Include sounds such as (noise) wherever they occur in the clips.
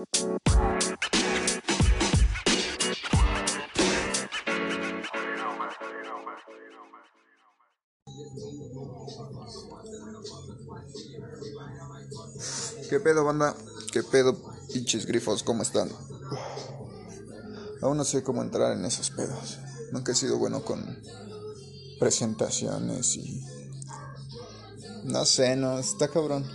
¿Qué pedo, banda? ¿Qué pedo, pinches grifos? ¿Cómo están? Aún no sé cómo entrar en esos pedos. Nunca he sido bueno con presentaciones y... No sé, no, está cabrón.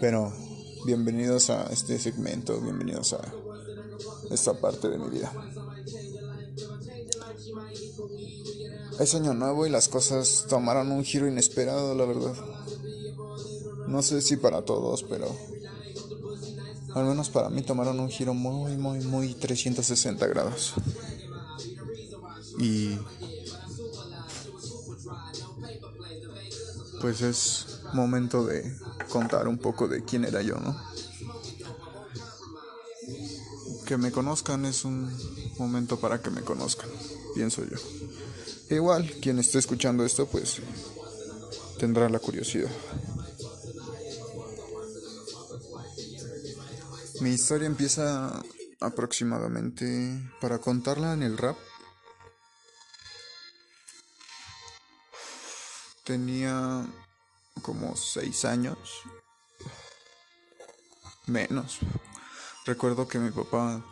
Pero bienvenidos a este segmento, bienvenidos a esta parte de mi vida. Es año nuevo y las cosas tomaron un giro inesperado, la verdad. No sé si para todos, pero al menos para mí tomaron un giro muy, muy, muy 360 grados. Y pues es momento de contar un poco de quién era yo, ¿no? Que me conozcan es un momento para que me conozcan, pienso yo. Igual, quien esté escuchando esto, pues tendrá la curiosidad. Mi historia empieza aproximadamente para contarla en el rap. Tenía como seis años. Menos. Recuerdo que mi papá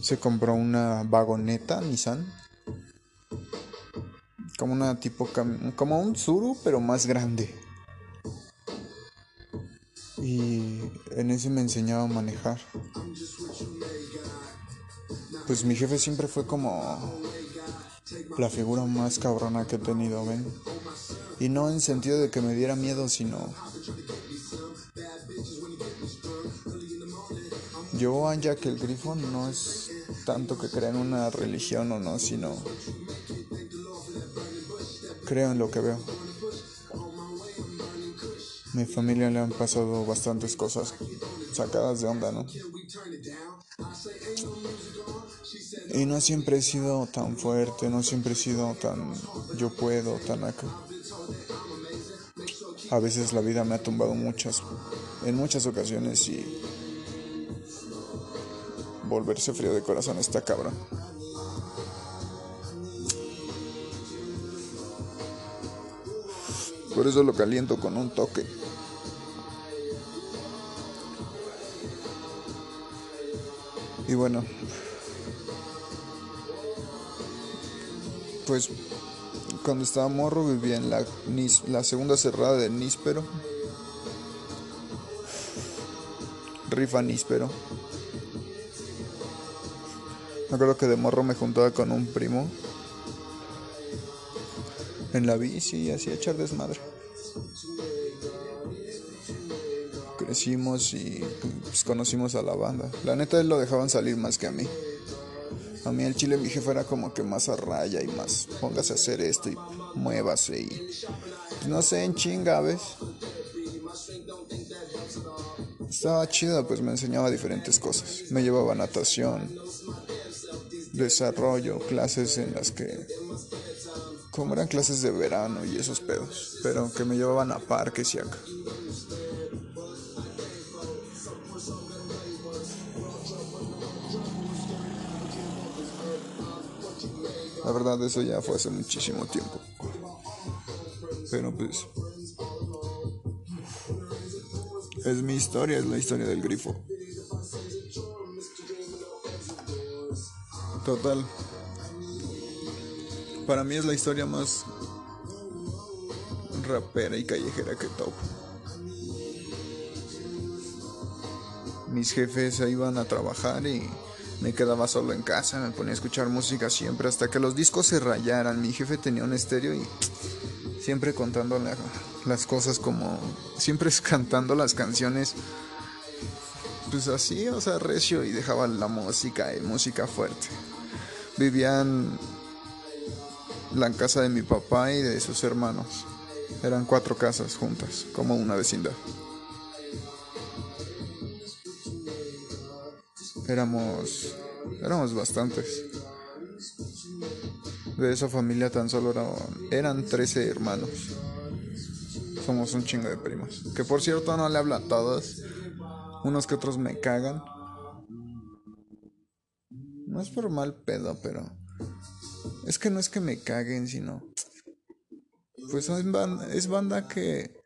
se compró una vagoneta Nissan. Como una tipo como un Zuru, pero más grande. Y en ese me enseñaba a manejar. Pues mi jefe siempre fue como la figura más cabrona que he tenido, ¿ven? Y no en sentido de que me diera miedo, sino... Yo a Jack el Grifo no es tanto que crea en una religión o no, sino creo en lo que veo mi familia le han pasado bastantes cosas sacadas de onda, ¿no? Y no siempre he sido tan fuerte, no siempre he sido tan yo puedo, tan acá. A veces la vida me ha tumbado muchas, en muchas ocasiones y volverse frío de corazón está cabrón. Por eso lo caliento con un toque. Y bueno, pues cuando estaba morro vivía en la, la segunda cerrada de Níspero. Rifa Níspero. Me acuerdo que de morro me juntaba con un primo en la bici y hacía echar desmadre. Crecimos y pues, conocimos a la banda. La neta él lo dejaban salir más que a mí. Mí el chile mi jefe era como que más a raya y más póngase a hacer esto y muévase y pues, no sé, en chinga, ¿ves? Estaba chido, pues me enseñaba diferentes cosas. Me llevaba natación, desarrollo, clases en las que como eran clases de verano y esos pedos, pero que me llevaban a parques y acá. La verdad eso ya fue hace muchísimo tiempo. Pero pues es mi historia, es la historia del grifo. Total. Para mí es la historia más rapera y callejera que topo. Mis jefes iban a trabajar y me quedaba solo en casa, me ponía a escuchar música siempre hasta que los discos se rayaran. Mi jefe tenía un estéreo y siempre contando las cosas como siempre cantando las canciones pues así, o sea, recio y dejaba la música y música fuerte. Vivían la casa de mi papá y de sus hermanos. Eran cuatro casas juntas, como una vecindad. Éramos, éramos bastantes. De esa familia tan solo eran, eran 13 hermanos. Somos un chingo de primos. Que por cierto no le habla a todos. Unos que otros me cagan. No es por mal pedo, pero. Es que no es que me caguen, sino. Pues es banda, es banda que.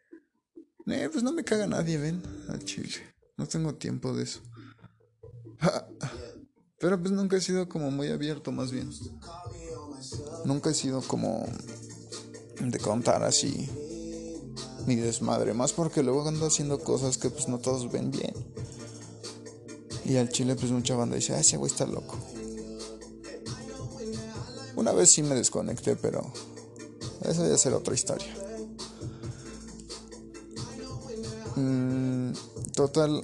Eh, pues no me caga nadie, ven, al chile. No tengo tiempo de eso. (laughs) Pero pues nunca he sido como muy abierto, más bien. Nunca he sido como de contar así mi desmadre. Más porque luego ando haciendo cosas que pues no todos ven bien. Y al chile pues mucha banda dice, ah, ese güey está loco. Una vez sí me desconecté, pero eso ya será otra historia. Mm, total,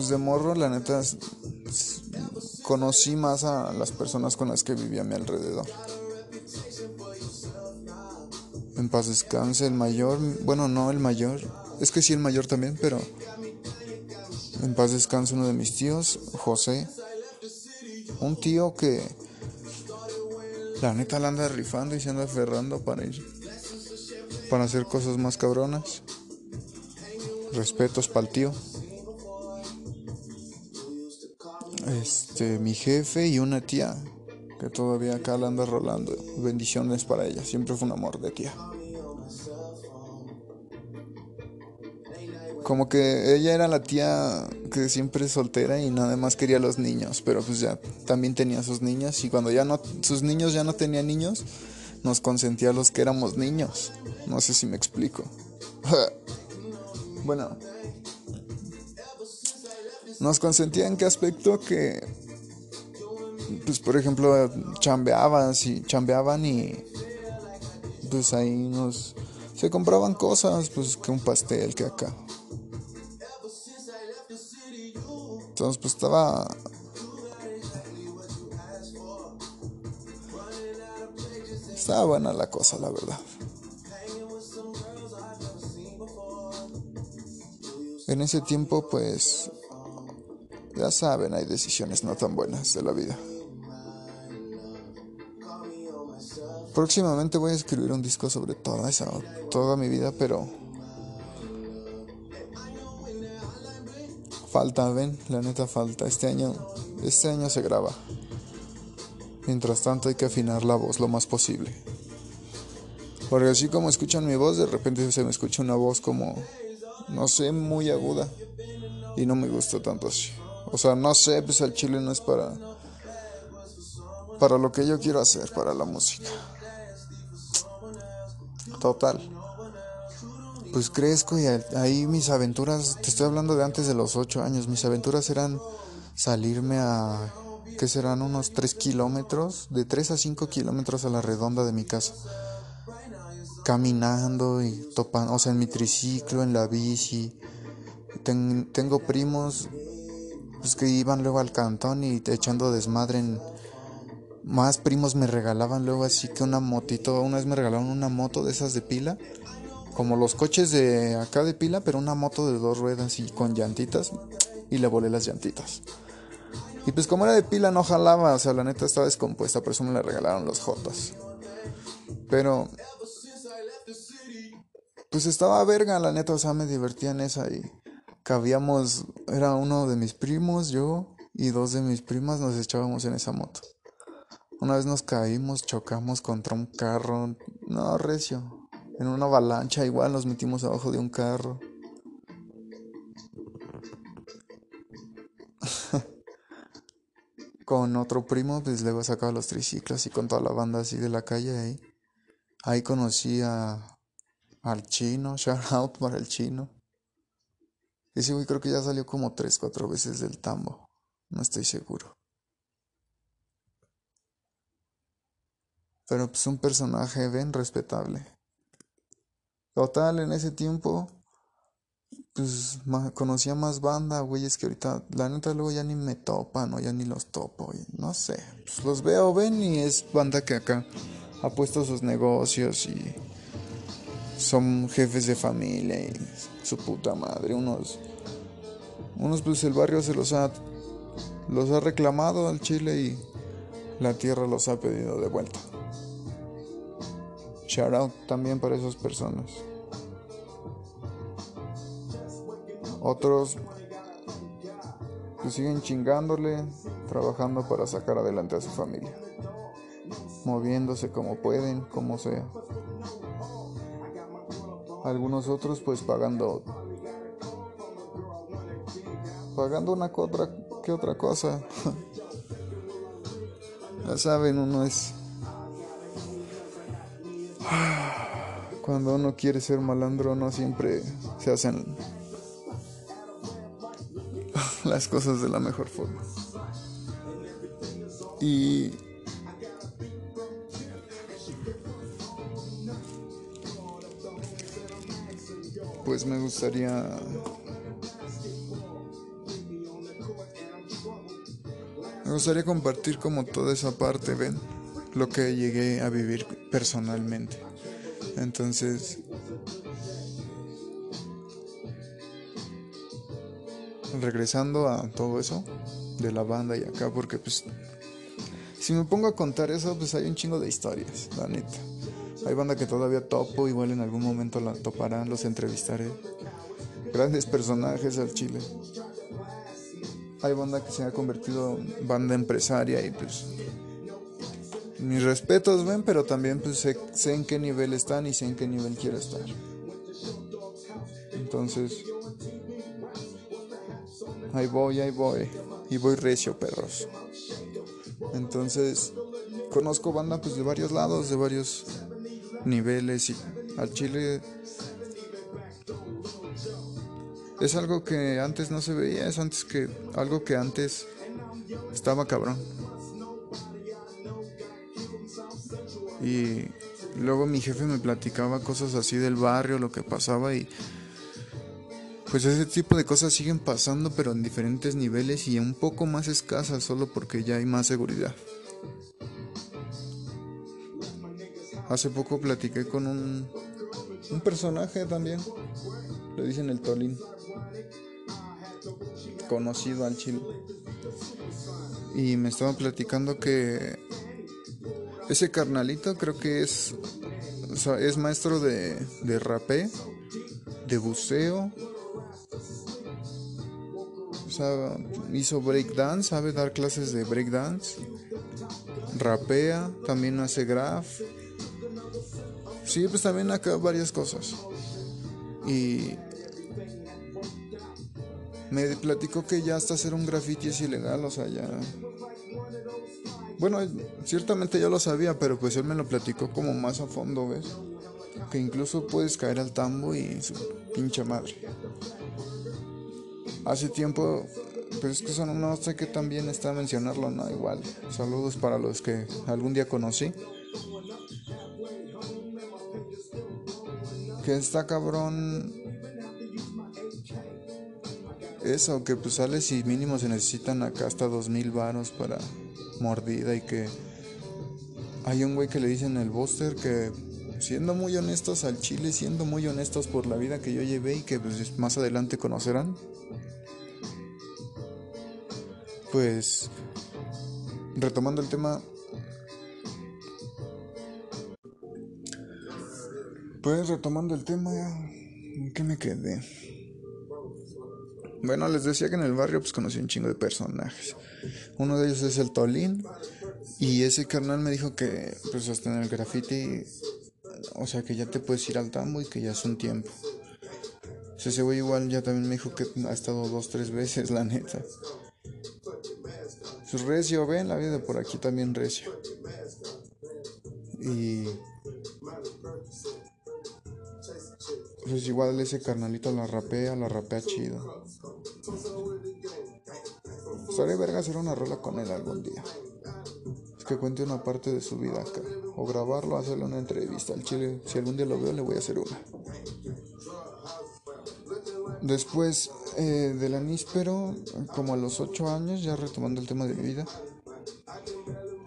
pues de morro, la neta, conocí más a las personas con las que vivía a mi alrededor. En paz descanse el mayor, bueno, no el mayor, es que sí el mayor también, pero en paz descanse uno de mis tíos, José, un tío que la neta la anda rifando y se anda aferrando para ir, para hacer cosas más cabronas. Respetos para el tío. Este, mi jefe y una tía que todavía acá la anda rolando. Bendiciones para ella, siempre fue un amor de tía. Como que ella era la tía que siempre soltera y nada más quería a los niños, pero pues ya también tenía sus niños y cuando ya no sus niños ya no tenían niños, nos consentía a los que éramos niños. No sé si me explico. (laughs) bueno, nos consentía en qué aspecto que pues por ejemplo chambeaban, si chambeaban y pues ahí nos se compraban cosas, pues que un pastel que acá. Entonces, pues estaba. Estaba buena la cosa, la verdad. En ese tiempo, pues. Ya saben, hay decisiones no tan buenas de la vida. Próximamente voy a escribir un disco sobre toda esa, toda mi vida, pero Falta, ven, la neta falta. Este año, este año se graba. Mientras tanto hay que afinar la voz lo más posible. Porque así como escuchan mi voz, de repente se me escucha una voz como, no sé, muy aguda. Y no me gusta tanto así. O sea, no sé, pues el chile no es para... Para lo que yo quiero hacer, para la música. Total pues crezco y ahí mis aventuras, te estoy hablando de antes de los 8 años, mis aventuras eran salirme a, ¿qué serán? Unos 3 kilómetros, de 3 a 5 kilómetros a la redonda de mi casa. Caminando y topando, o sea, en mi triciclo, en la bici. tengo primos pues, que iban luego al cantón y echando desmadre en... Más primos me regalaban luego así que una motito, una vez me regalaron una moto de esas de pila como los coches de acá de pila, pero una moto de dos ruedas y con llantitas. Y le volé las llantitas. Y pues como era de pila no jalaba, o sea, la neta estaba descompuesta, por eso me le regalaron los Jotas. Pero... Pues estaba verga, la neta, o sea, me divertía en esa y cabíamos, era uno de mis primos, yo y dos de mis primas nos echábamos en esa moto. Una vez nos caímos, chocamos contra un carro, no, recio en una avalancha, igual nos metimos abajo de un carro. (laughs) con otro primo, pues luego sacaba los triciclos y con toda la banda así de la calle ahí. Ahí conocí a, al chino, (laughs) shout out para el chino. Ese güey creo que ya salió como tres, cuatro veces del tambo. No estoy seguro. Pero pues un personaje bien respetable. Total, en ese tiempo, pues conocía más banda, güey, es que ahorita, la neta, luego ya ni me topan, o ya ni los topo, no sé. Pues los veo, ven, y es banda que acá ha puesto sus negocios y son jefes de familia y su puta madre, unos, unos pues el barrio se los ha, los ha reclamado al Chile y la tierra los ha pedido de vuelta. Shout out también para esas personas. Otros pues siguen chingándole, trabajando para sacar adelante a su familia, moviéndose como pueden, como sea. Algunos otros pues pagando pagando una que otra, que otra cosa. (laughs) ya saben, uno es (sighs) cuando uno quiere ser malandro no siempre se hacen (laughs) las cosas de la mejor forma. Y pues me gustaría me gustaría compartir como toda esa parte, ven, lo que llegué a vivir personalmente. Entonces, regresando a todo eso de la banda y acá, porque pues si me pongo a contar eso, pues hay un chingo de historias, la neta. Hay banda que todavía topo, igual en algún momento la toparán, los entrevistaré. Grandes personajes al chile. Hay banda que se ha convertido en banda empresaria y pues mis respetos, ven, pero también pues sé, sé en qué nivel están y sé en qué nivel quiero estar. Entonces, ahí voy, ahí voy. Y voy recio, perros. Entonces, conozco banda pues de varios lados, de varios niveles y al chile es algo que antes no se veía, es antes que algo que antes estaba cabrón. Y luego mi jefe me platicaba cosas así del barrio, lo que pasaba y pues ese tipo de cosas siguen pasando pero en diferentes niveles y un poco más escasas solo porque ya hay más seguridad. Hace poco platiqué con un, un personaje también, le dicen el Tolín, conocido al chile. Y me estaba platicando que ese carnalito creo que es, es maestro de, de rapé, de buceo. O sea, hizo breakdance, sabe dar clases de breakdance. Rapea, también hace graph Sí, pues también acá varias cosas. Y me platicó que ya hasta hacer un graffiti es ilegal, o sea, ya... Bueno, ciertamente yo lo sabía, pero pues él me lo platicó como más a fondo, ¿ves? Que incluso puedes caer al tambo y su pinche madre. Hace tiempo, pues es que son, no sé que también está mencionarlo, no, igual. Saludos para los que algún día conocí. que está cabrón eso, que pues sales y mínimo se necesitan acá hasta dos mil varos para mordida y que hay un güey que le dicen el Buster que siendo muy honestos al chile, siendo muy honestos por la vida que yo llevé y que pues más adelante conocerán, pues retomando el tema, Pues retomando el tema, ¿en qué me quedé? Bueno, les decía que en el barrio pues conocí un chingo de personajes. Uno de ellos es el Tolín. Y ese carnal me dijo que pues hasta en el graffiti, o sea que ya te puedes ir al tambo y que ya es un tiempo. ese güey igual ya también me dijo que ha estado dos, tres veces, la neta. Pues recio, ven la vida de por aquí también recio. Y pues igual ese carnalito la rapea, la rapea chido. Estaría verga hacer una rola con él algún día. Es que cuente una parte de su vida acá. O grabarlo, hacerle una entrevista al chile. Si algún día lo veo, le voy a hacer una. Después eh, del aníspero, como a los 8 años, ya retomando el tema de mi vida,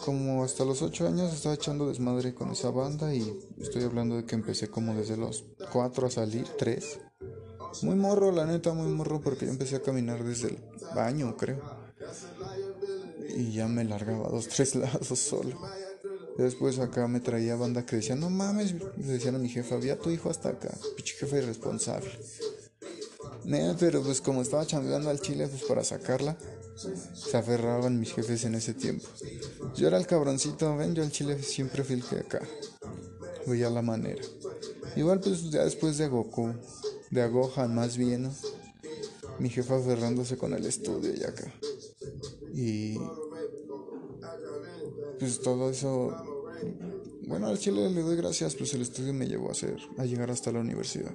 como hasta los 8 años estaba echando desmadre con esa banda y estoy hablando de que empecé como desde los 4 a salir, 3. Muy morro, la neta, muy morro porque yo empecé a caminar desde el baño, creo. Y ya me largaba dos, tres lados solo. Después acá me traía banda que decía, no mames, le decían a mi jefa, había tu hijo hasta acá, pinche jefa irresponsable. pero pues como estaba chambeando al chile, pues para sacarla, se aferraban mis jefes en ese tiempo. Yo era el cabroncito, ven, yo al chile siempre fui el que acá. Veía la manera. Igual pues ya después de Goku, de Agohan más bien, mi jefa aferrándose con el estudio y acá. Y pues todo eso, bueno, al chile le doy gracias, pues el estudio me llevó a hacer, a llegar hasta la universidad.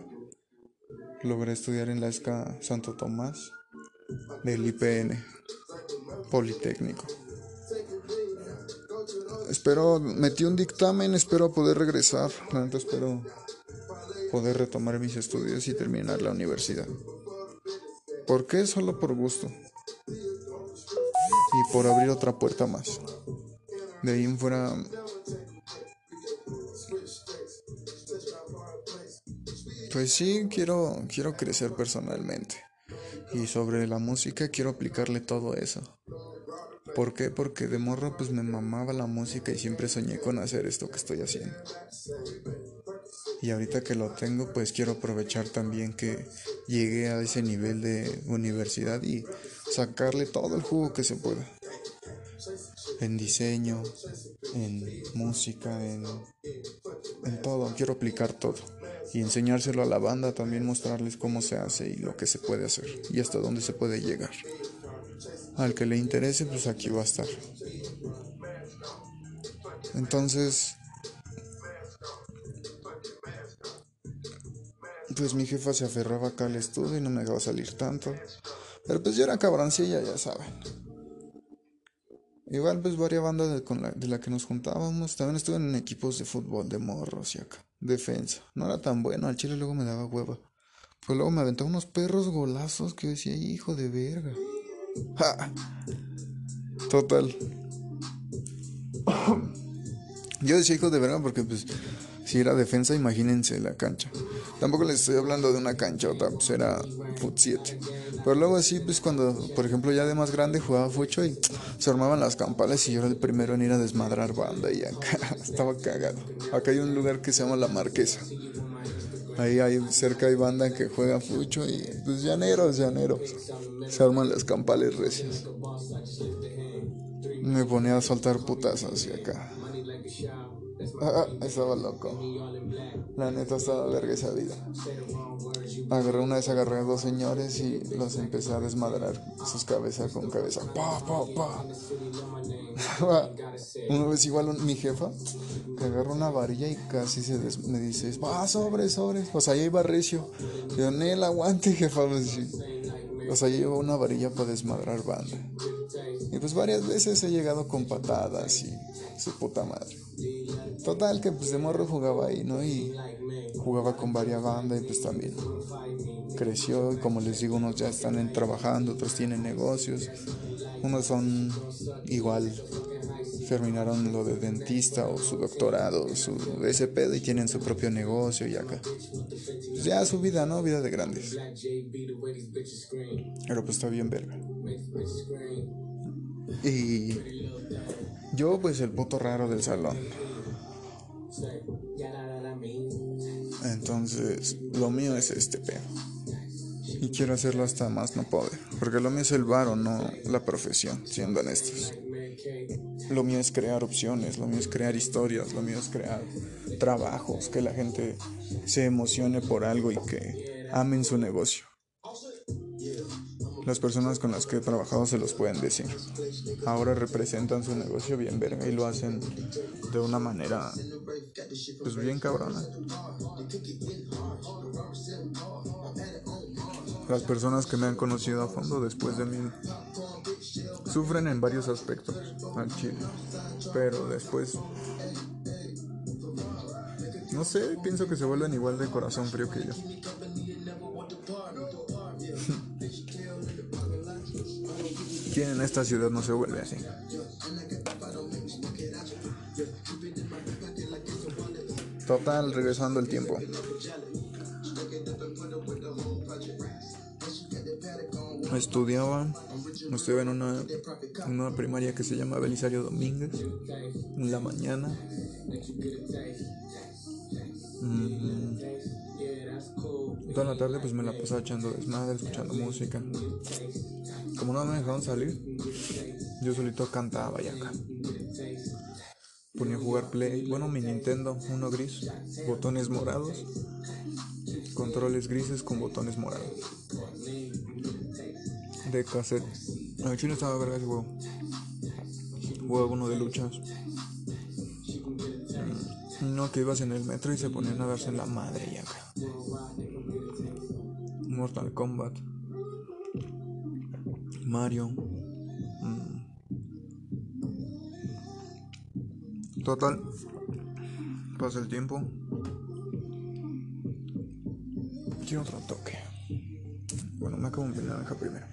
Logré estudiar en la ESCA Santo Tomás del IPN, Politécnico. Espero, metí un dictamen, espero poder regresar, espero poder retomar mis estudios y terminar la universidad. ¿Por qué? Solo por gusto. Y por abrir otra puerta más. De ahí en fuera... Pues sí, quiero, quiero crecer personalmente. Y sobre la música quiero aplicarle todo eso. ¿Por qué? Porque de morro pues me mamaba la música y siempre soñé con hacer esto que estoy haciendo. Y ahorita que lo tengo, pues quiero aprovechar también que llegué a ese nivel de universidad y sacarle todo el jugo que se pueda. En diseño, en música, en, en todo. Quiero aplicar todo. Y enseñárselo a la banda, también mostrarles cómo se hace y lo que se puede hacer. Y hasta dónde se puede llegar. Al que le interese, pues aquí va a estar. Entonces, pues mi jefa se aferraba acá al estudio y no me dejaba salir tanto. Pero pues yo era cabroncilla, ya saben. Igual pues varias bandas de, la, que nos juntábamos. También estuve en equipos de fútbol, de morros y acá. Defensa. No era tan bueno, al chile luego me daba hueva. Pues luego me aventaba unos perros golazos que decía, hijo de verga. (laughs) Total. Yo decía hijo de verga porque pues si era defensa, imagínense la cancha. Tampoco les estoy hablando de una cancha otra, pues era Foot 7. Pero luego así, pues cuando, por ejemplo, ya de más grande jugaba fucho y se armaban las campales y yo era el primero en ir a desmadrar banda y acá (laughs) estaba cagado. Acá hay un lugar que se llama La Marquesa. Ahí hay cerca hay banda que juega fucho y pues llaneros, llaneros. Se arman las campales recias. Me ponía a soltar putas hacia acá. Ah, ah, estaba loco. La neta estaba verga esa vida. Agarré una vez, agarré a dos señores y los empecé a desmadrar sus cabezas con cabeza. Pa, pa, pa. (laughs) una vez igual mi jefa que agarró una varilla y casi se me dice, va, sobre, sobre. O sea, ya iba recio. Yo, el aguante, jefa. Pues, o sea, llevo una varilla para desmadrar banda. Y pues varias veces he llegado con patadas y su puta madre. Total que pues de morro jugaba ahí, ¿no? Y jugaba con varias bandas y pues también creció y como les digo, unos ya están trabajando, otros tienen negocios, unos son igual terminaron lo de dentista o su doctorado, su ese pedo y tienen su propio negocio y acá. Pues ya su vida, ¿no? Vida de grandes. Pero pues está bien verga. Y yo pues el puto raro del salón. Entonces, lo mío es este pedo. Y quiero hacerlo hasta más no poder. Porque lo mío es el varo, no la profesión, siendo honestos. Lo mío es crear opciones, lo mío es crear historias, lo mío es crear trabajos, que la gente se emocione por algo y que amen su negocio. Las personas con las que he trabajado se los pueden decir. Ahora representan su negocio bien verga y lo hacen de una manera pues bien cabrona. Las personas que me han conocido a fondo después de mí sufren en varios aspectos al chile, pero después no sé, pienso que se vuelven igual de corazón frío que yo. En esta ciudad no se vuelve así. Total, regresando el tiempo. Estudiaba, estuve en una, una primaria que se llama Belisario Domínguez, en la mañana. Mm. Toda la tarde pues me la pasaba echando desmadre, escuchando música. Como no me dejaron salir, yo solito cantaba acá. Ponía a jugar Play, bueno mi Nintendo, uno gris, botones morados, controles grises con botones morados. De cassette. A chino estaba verga ese juego. Juego uno de luchas. No, que ibas en el metro y se ponían a darse la madre y acá. Mortal Kombat. Mario. Mm. Total. Pasa el tiempo. Quiero otro toque. Bueno, me acabo de naranja primero.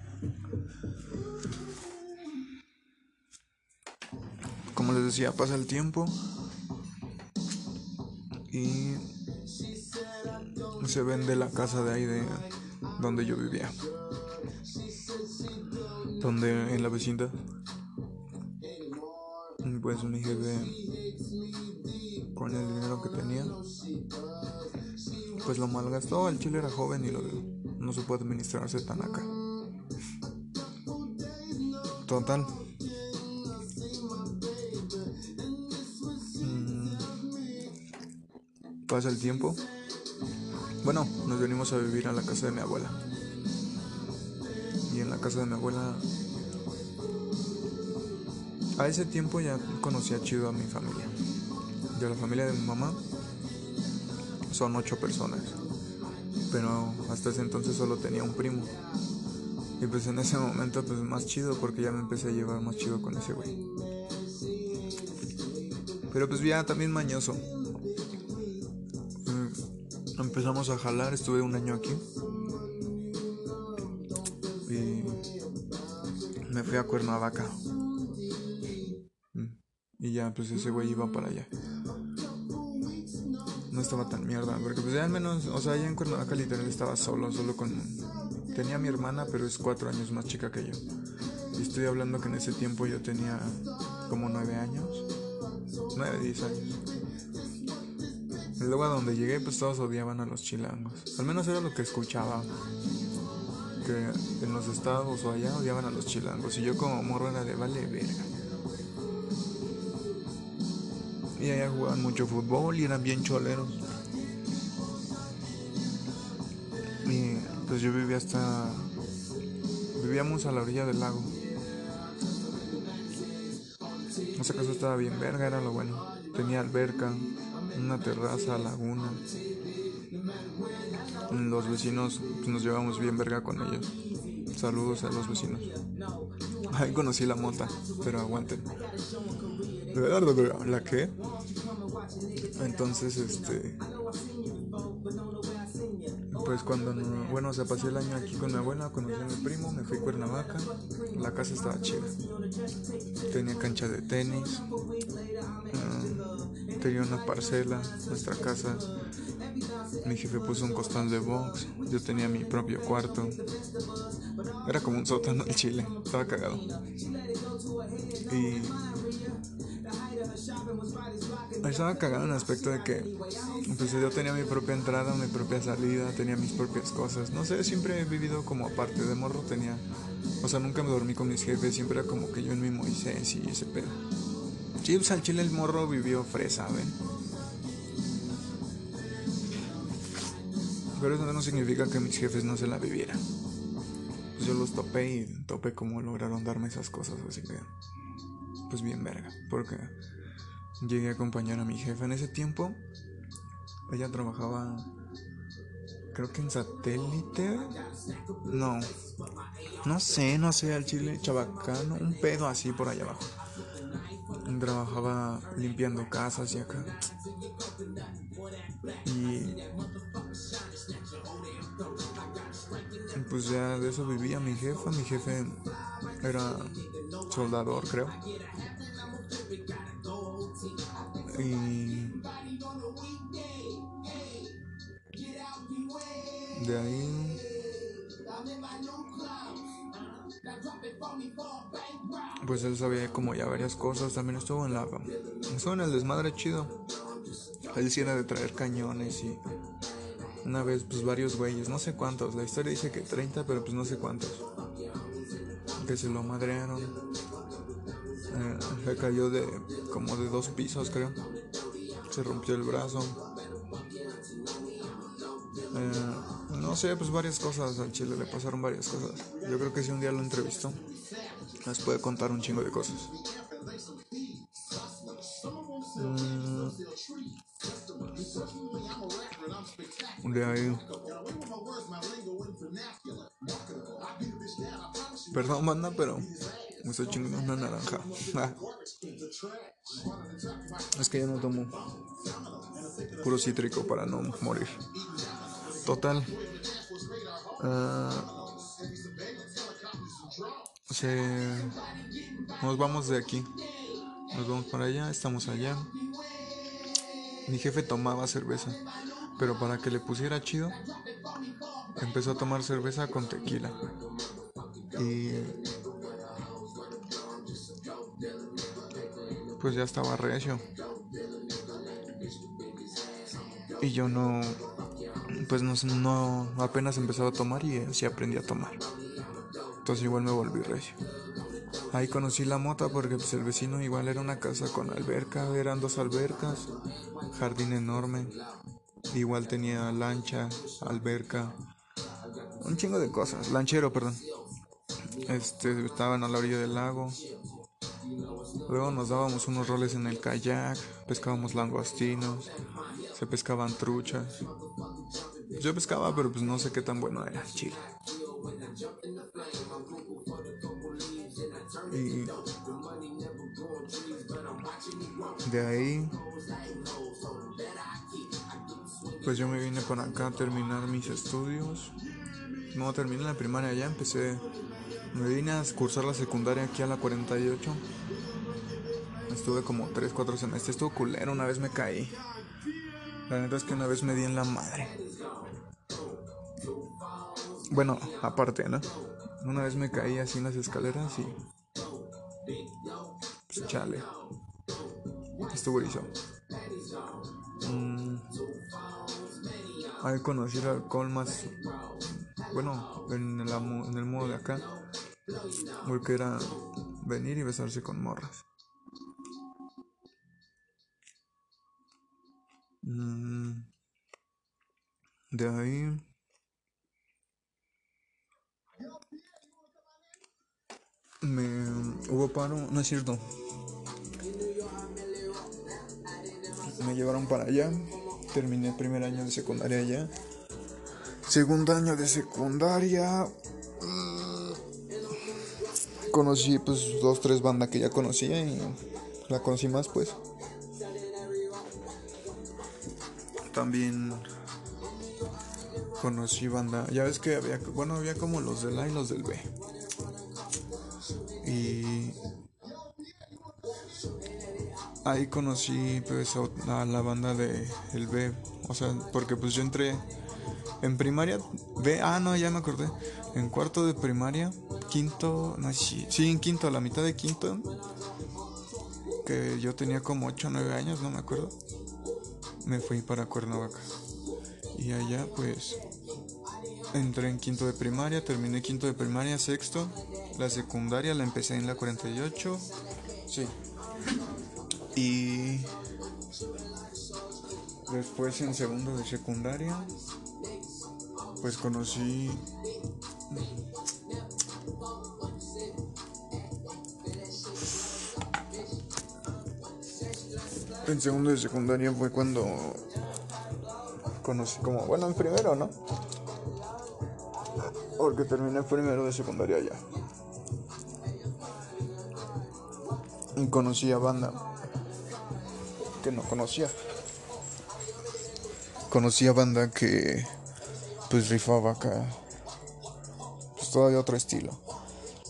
Como les decía, pasa el tiempo. Y se vende la casa de ahí de donde yo vivía. Donde en la vecindad. Pues mi jefe con el dinero que tenía pues lo malgastó. El chile era joven y lo, no se puede administrarse tan acá. Total. Mm. Pasa el tiempo. Bueno, nos venimos a vivir a la casa de mi abuela. La casa de mi abuela... A ese tiempo ya conocía chido a mi familia. De la familia de mi mamá son ocho personas. Pero hasta ese entonces solo tenía un primo. Y pues en ese momento pues más chido porque ya me empecé a llevar más chido con ese güey. Pero pues ya también mañoso. Mm, empezamos a jalar, estuve un año aquí. Fui a Cuernavaca. Mm, y ya pues ese güey iba para allá no estaba tan mierda, porque pues ya al menos, o sea, ya en Cuernavaca literal estaba solo, solo con... Tenía mi hermana, pero es cuatro años más chica que yo. Y estoy hablando que en ese tiempo yo tenía como nueve años, nueve, diez años. El lugar donde llegué, pues todos odiaban a los chilangos. Al menos era lo que escuchaba. Que en los estados o allá odiaban a los chilangos. Y yo como morro era de vale verga. y allá jugaban mucho fútbol y eran bien choleros. Y pues yo vivía hasta... Vivíamos a la orilla del lago. Esa casa estaba bien verga, era lo bueno. Tenía alberca, una terraza, laguna. Los vecinos pues, nos llevamos bien verga con ellos. Saludos a los vecinos. Ahí conocí la mota, pero aguanten. ¿La qué? Entonces, este. Pues cuando, bueno, se pasé el año aquí con mi abuela, conocí a mi primo, me fui a Cuernavaca, la casa estaba chida. Tenía cancha de tenis, ah, tenía una parcela, nuestra casa. Mi jefe puso un costal de box, yo tenía mi propio cuarto. Era como un sótano el chile, estaba cagado. Y estaba cagado en el aspecto de que pues yo tenía mi propia entrada, mi propia salida, tenía mis propias cosas. No sé, siempre he vivido como aparte de morro, tenía... O sea, nunca me dormí con mis jefes, siempre era como que yo en mi Moisés y ese pedo. Sí, pues al chile el morro vivió fresa, ¿ven? Pero eso no significa que mis jefes no se la vivieran. Pues yo los topé y topé cómo lograron darme esas cosas, así que... Pues bien verga, porque llegué a acompañar a mi jefa en ese tiempo. Ella trabajaba, creo que en satélite. No, no sé, no sé, al chile chabacano, un pedo así por allá abajo. Trabajaba limpiando casas y acá. Y pues ya de eso vivía mi jefa. Mi jefe era soldador, creo. Y de ahí pues él sabía como ya varias cosas también estuvo en la estuvo en el desmadre chido él sí era de traer cañones y Una vez, pues varios güeyes, no sé cuántos. La historia dice que 30, pero pues no sé cuántos. Que se lo madrearon. Eh, se cayó de como de dos pisos, creo. Se rompió el brazo. Eh, no sé, pues varias cosas al chile, le pasaron varias cosas. Yo creo que si un día lo entrevistó, les puede contar un chingo de cosas. Mm, de. Perdón, banda, pero me estoy chingando una naranja. (laughs) es que yo no tomo puro cítrico para no morir. Total. Uh, se, nos vamos de aquí. Nos vamos para allá, estamos allá. Mi jefe tomaba cerveza, pero para que le pusiera chido, empezó a tomar cerveza con tequila. Y pues ya estaba recio. Y yo no, pues no, no apenas empezaba a tomar y así aprendí a tomar. Entonces igual me volví recio. Ahí conocí la mota porque pues, el vecino igual era una casa con alberca, eran dos albercas, jardín enorme. Igual tenía lancha, alberca, un chingo de cosas, lanchero, perdón. Este, estaban a la orilla del lago. Luego nos dábamos unos roles en el kayak, pescábamos langostinos, se pescaban truchas. Yo pescaba, pero pues no sé qué tan bueno era, chile. Y de ahí, pues yo me vine por acá a terminar mis estudios. No terminé la primaria ya, empecé. Me vine a cursar la secundaria aquí a la 48. Estuve como 3, 4 semestres. Estuvo culero, una vez me caí. La neta es que una vez me di en la madre. Bueno, aparte, ¿no? Una vez me caí así en las escaleras y. Pues chale. Estuvo hizo. Mm. Ahí conocí el alcohol más. Bueno, en el, en el modo de acá. Porque era venir y besarse con morras. Mm. De ahí. Me hubo paro, no es cierto. Me llevaron para allá. Terminé el primer año de secundaria allá. Segundo año de secundaria. Mm, conocí pues dos, tres bandas que ya conocía y la conocí más pues. También conocí banda. Ya ves que había, bueno, había como los del A y los del B. Y ahí conocí pues a la banda de el B, o sea, porque pues yo entré en primaria B, ah no, ya me acordé, en cuarto de primaria, quinto, no sí, sí, en quinto, a la mitad de quinto, que yo tenía como 8 o 9 años, no me acuerdo, me fui para Cuernavaca. Y allá pues entré en quinto de primaria, terminé quinto de primaria, sexto, la secundaria la empecé en la 48. Sí. Y después en segundo de secundaria, pues conocí En segundo de secundaria fue cuando conocí como, bueno, en primero, ¿no? Porque terminé primero de secundaria ya. Y conocí a banda que no conocía. Conocí a banda que pues rifaba acá. Pues todavía otro estilo.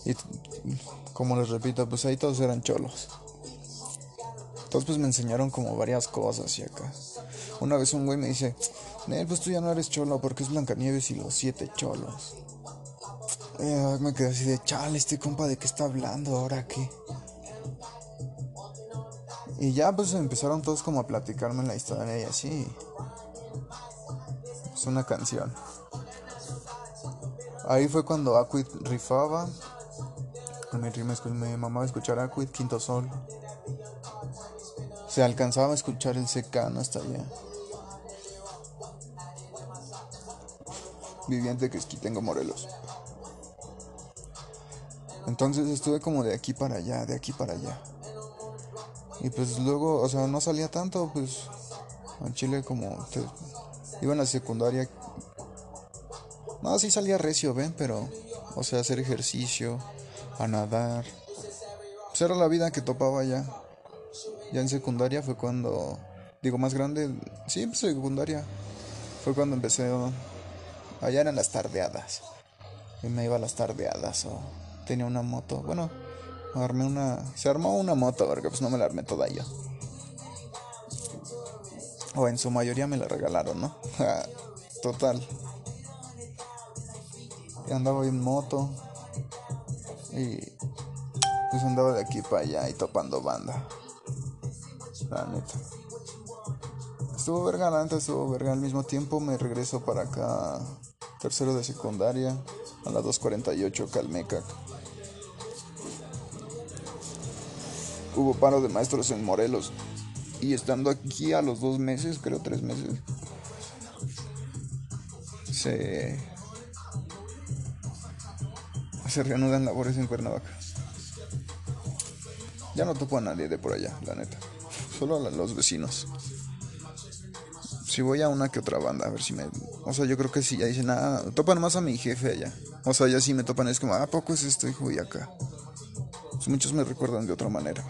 Y como les repito, pues ahí todos eran cholos. Entonces pues me enseñaron como varias cosas y acá. Una vez un güey me dice, Nel, pues tú ya no eres cholo porque es Blancanieves y los siete cholos. Eh, me quedé así de, chale, este compa de qué está hablando ahora qué. Y ya pues empezaron todos como a platicarme la historia y así. Es una canción. Ahí fue cuando Aquid rifaba. Me, me mamaba escuchar Aquid, Quinto Sol. Se alcanzaba a escuchar el secano hasta allá. Viviente que tengo Morelos. Entonces estuve como de aquí para allá, de aquí para allá. Y pues luego, o sea, no salía tanto, pues en Chile como iba en la secundaria. No, sí salía recio, ven, pero, o sea, hacer ejercicio, a nadar. Pues era la vida que topaba ya. Ya en secundaria fue cuando, digo, más grande, sí, pues secundaria. Fue cuando empecé, allá eran las tardeadas. Y me iba a las tardeadas o tenía una moto. Bueno, armé una. Se armó una moto, porque pues no me la armé toda yo. O en su mayoría me la regalaron, ¿no? (laughs) Total. Y andaba en moto. Y pues andaba de aquí para allá y topando banda. La neta. Estuvo verga, la neta estuvo verga. Al mismo tiempo me regreso para acá. Tercero de secundaria. A las 2.48 Calmeca. Hubo paro de maestros en Morelos. Y estando aquí a los dos meses, creo tres meses, se, se reanudan labores en Cuernavaca. Ya no topo a nadie de por allá, la neta. Solo a los vecinos. Si voy a una que otra banda, a ver si me. O sea, yo creo que si ya dicen, ah, topan más a mi jefe allá. O sea, ya si me topan, es como, ¿a poco es esto, hijo? Y acá. Muchos me recuerdan de otra manera.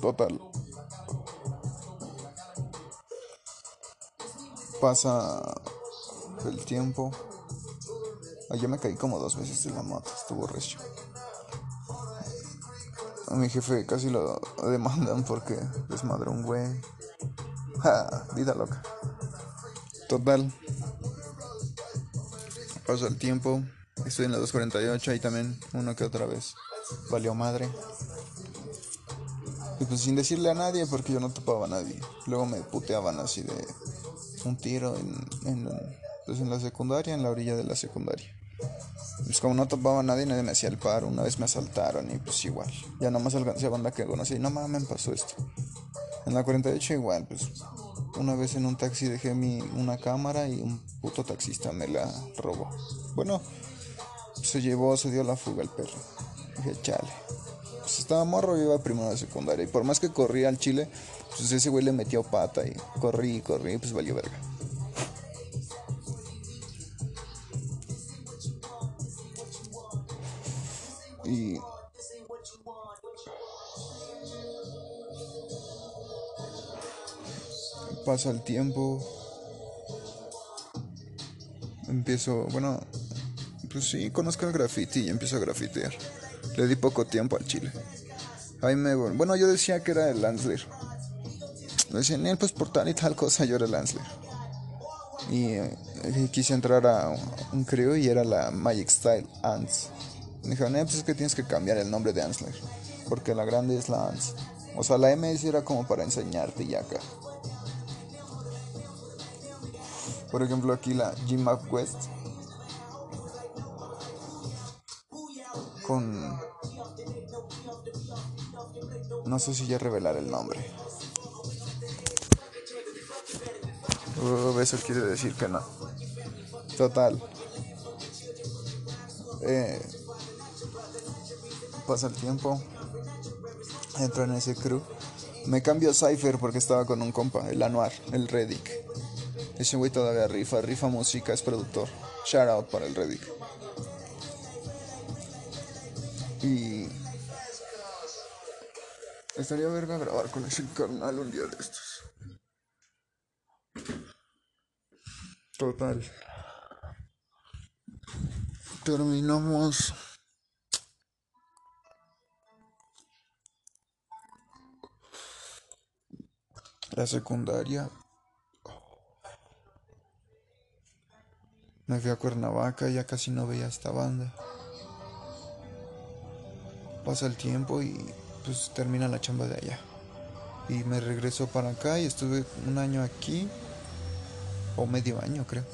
Total. Pasa el tiempo. Ayer me caí como dos veces de la moto, estuvo recio. A mi jefe casi lo demandan porque desmadró un güey. Ja, vida loca. Total pasó el tiempo. Estoy en la 248, ahí también uno que otra vez. Valió madre. Y pues sin decirle a nadie, porque yo no topaba a nadie. Luego me puteaban así de un tiro en, pues en la secundaria, en la orilla de la secundaria. Pues como no topaba a nadie, nadie me hacía el paro. Una vez me asaltaron y pues igual. Ya nomás alcancé a banda que conocí. No mames, pasó esto. En la 48 igual, pues una vez en un taxi dejé mi, una cámara y un puto taxista me la robó. Bueno, se llevó, se dio la fuga el perro. Dije, chale. Pues estaba morro, yo iba primero de secundaria. Y por más que corría al chile, pues ese güey le metió pata y corrí y corrí, pues valió verga. Y pasa el tiempo, empiezo, bueno, pues sí, conozco el graffiti y empiezo a grafitear. Le di poco tiempo al chile. Ahí me, bueno, yo decía que era el Lansler. Me decían, él pues por tal y tal cosa yo era el Lansler. Y, eh, quise entrar a un creo y era la Magic Style Ants. Me dijeron, eh, pues es que tienes que cambiar el nombre de Ansler. Porque la grande es la Ants. O sea, la MS era como para enseñarte y acá. Por ejemplo, aquí la G-Map West. Con... No sé si ya revelar el nombre. Uh, eso quiere decir que no. Total. Eh, pasa el tiempo. Entro en ese crew. Me cambio Cypher porque estaba con un compa, el Anuar, el Reddick. Ese güey todavía rifa, rifa música, es productor. Shout out para el Reddick. Y. Estaría verga grabar con ese carnal un día de estos. Total. Terminamos. La secundaria Me fui a Cuernavaca y ya casi no veía esta banda. Pasa el tiempo y pues termina la chamba de allá. Y me regresó para acá y estuve un año aquí, o medio año creo.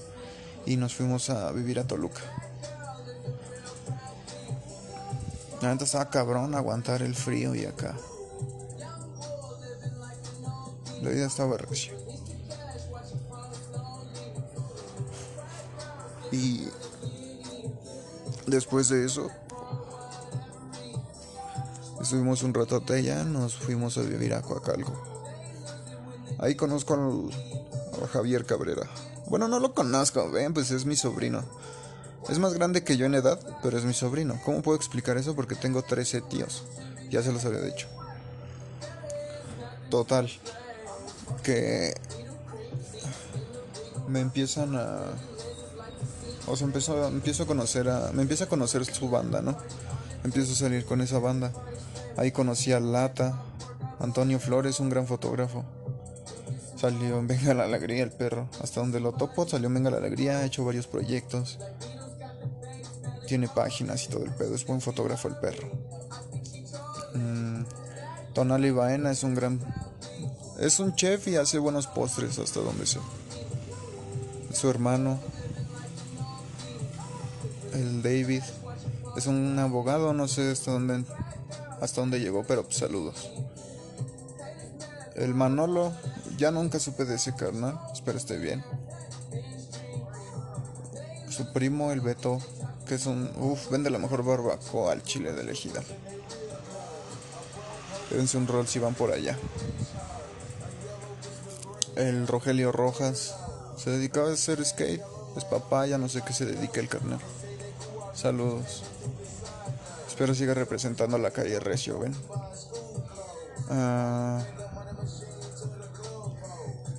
Y nos fuimos a vivir a Toluca. La neta estaba cabrón aguantar el frío y acá. La vida estaba recia. Y después de eso, estuvimos un rato allá, nos fuimos a vivir a Coacalco. Ahí conozco a Javier Cabrera. Bueno, no lo conozco, ven, pues es mi sobrino. Es más grande que yo en edad, pero es mi sobrino. ¿Cómo puedo explicar eso? Porque tengo 13 tíos. Ya se los había dicho. Total. Que me empiezan a o sea, empiezo, empiezo a conocer a. Me empieza a conocer su banda, ¿no? Empiezo a salir con esa banda. Ahí conocí a Lata, Antonio Flores, un gran fotógrafo. Salió en Venga la Alegría el perro. Hasta donde lo topo, salió en Venga la Alegría, ha hecho varios proyectos. Tiene páginas y todo el pedo. Es buen fotógrafo el perro. Mm, Tonali Baena es un gran. Es un chef y hace buenos postres hasta donde sé. Su hermano, el David. Es un abogado, no sé hasta dónde, hasta dónde llegó, pero pues, saludos. El Manolo, ya nunca supe de ese carnal, espero esté bien. Su primo, el Beto, que es un, uff, vende la mejor barbacoa al chile de elegida. Dense un rol si van por allá. El Rogelio Rojas se dedicaba a hacer skate, es papá, ya no sé qué se dedica el carnal. Saludos. Espero siga representando la calle Recio, ¿ven? Ah,